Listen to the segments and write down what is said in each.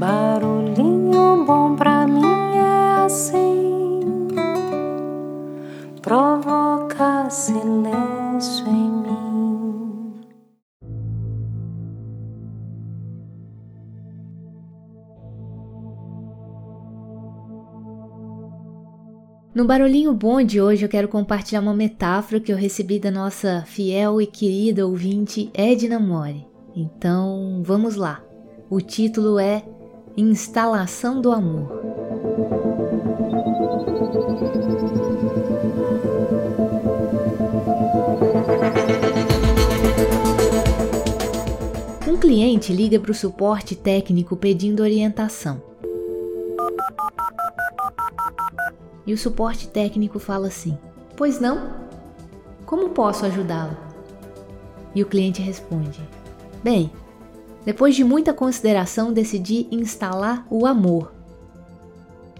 Barulhinho bom pra mim é assim, provoca silêncio em mim. No Barulhinho Bom de hoje eu quero compartilhar uma metáfora que eu recebi da nossa fiel e querida ouvinte Edna Mori. Então vamos lá. O título é Instalação do Amor. Um cliente liga para o suporte técnico pedindo orientação. E o suporte técnico fala assim: Pois não? Como posso ajudá-lo? E o cliente responde: Bem, depois de muita consideração, decidi instalar o amor.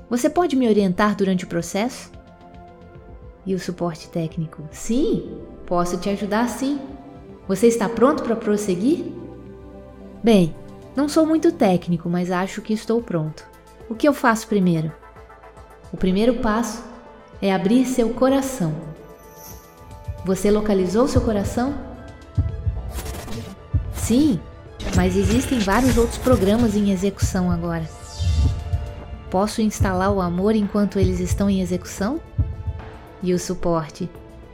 Você pode me orientar durante o processo? E o suporte técnico: Sim, posso te ajudar sim. Você está pronto para prosseguir? Bem, não sou muito técnico, mas acho que estou pronto. O que eu faço primeiro? O primeiro passo é abrir seu coração. Você localizou seu coração? Sim, mas existem vários outros programas em execução agora. Posso instalar o amor enquanto eles estão em execução? E o suporte?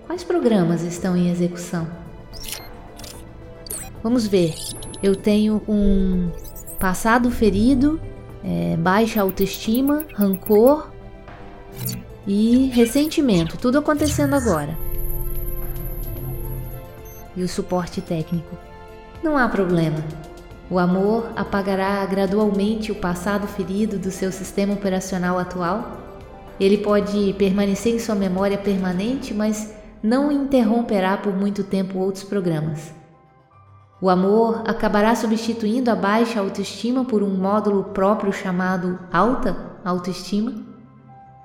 Quais programas estão em execução? Vamos ver. Eu tenho um passado ferido, é, baixa autoestima, rancor e ressentimento. Tudo acontecendo agora. E o suporte técnico? Não há problema. O amor apagará gradualmente o passado ferido do seu sistema operacional atual. Ele pode permanecer em sua memória permanente, mas não interromperá por muito tempo outros programas. O amor acabará substituindo a baixa autoestima por um módulo próprio chamado alta autoestima.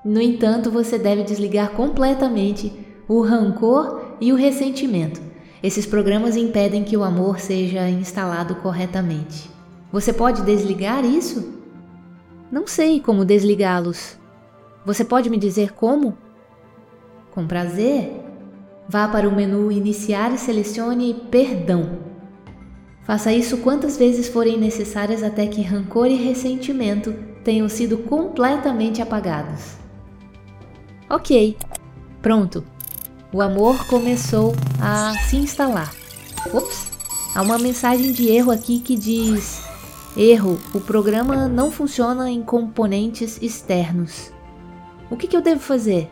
No entanto, você deve desligar completamente o rancor e o ressentimento esses programas impedem que o amor seja instalado corretamente. Você pode desligar isso? Não sei como desligá-los. Você pode me dizer como? Com prazer. Vá para o menu Iniciar e selecione Perdão. Faça isso quantas vezes forem necessárias até que rancor e ressentimento tenham sido completamente apagados. Ok, pronto o amor começou a se instalar. Ops, há uma mensagem de erro aqui que diz: Erro, o programa não funciona em componentes externos. O que, que eu devo fazer?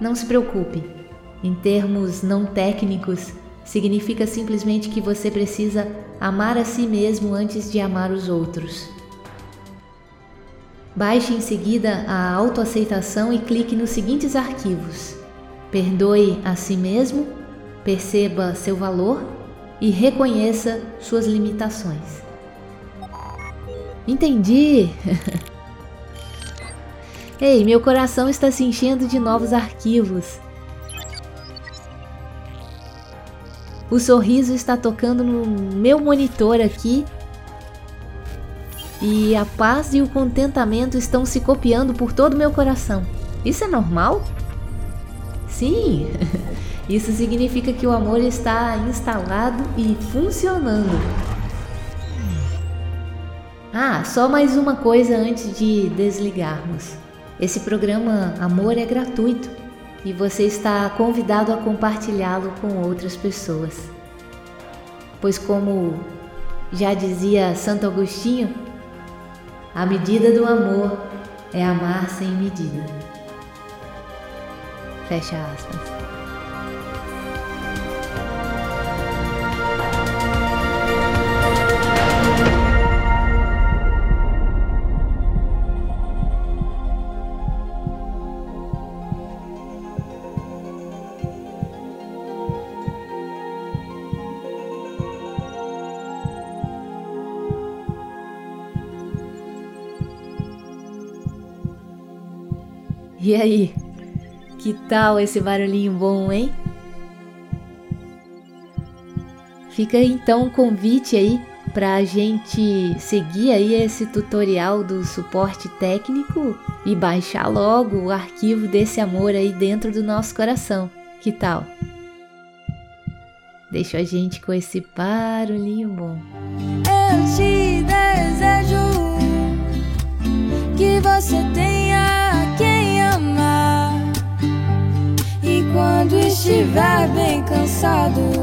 Não se preocupe. Em termos não técnicos, significa simplesmente que você precisa amar a si mesmo antes de amar os outros. Baixe em seguida a autoaceitação e clique nos seguintes arquivos: Perdoe a si mesmo, perceba seu valor e reconheça suas limitações. Entendi! Ei, meu coração está se enchendo de novos arquivos. O sorriso está tocando no meu monitor aqui. E a paz e o contentamento estão se copiando por todo o meu coração. Isso é normal? Sim, isso significa que o amor está instalado e funcionando. Ah, só mais uma coisa antes de desligarmos. Esse programa Amor é gratuito e você está convidado a compartilhá-lo com outras pessoas. Pois, como já dizia Santo Agostinho, a medida do amor é amar sem medida. Fecha aspas. E aí, que tal esse barulhinho bom, hein? Fica então o convite aí para a gente seguir aí esse tutorial do suporte técnico e baixar logo o arquivo desse amor aí dentro do nosso coração. Que tal? Deixa a gente com esse barulhinho bom. Estiver bem cansado,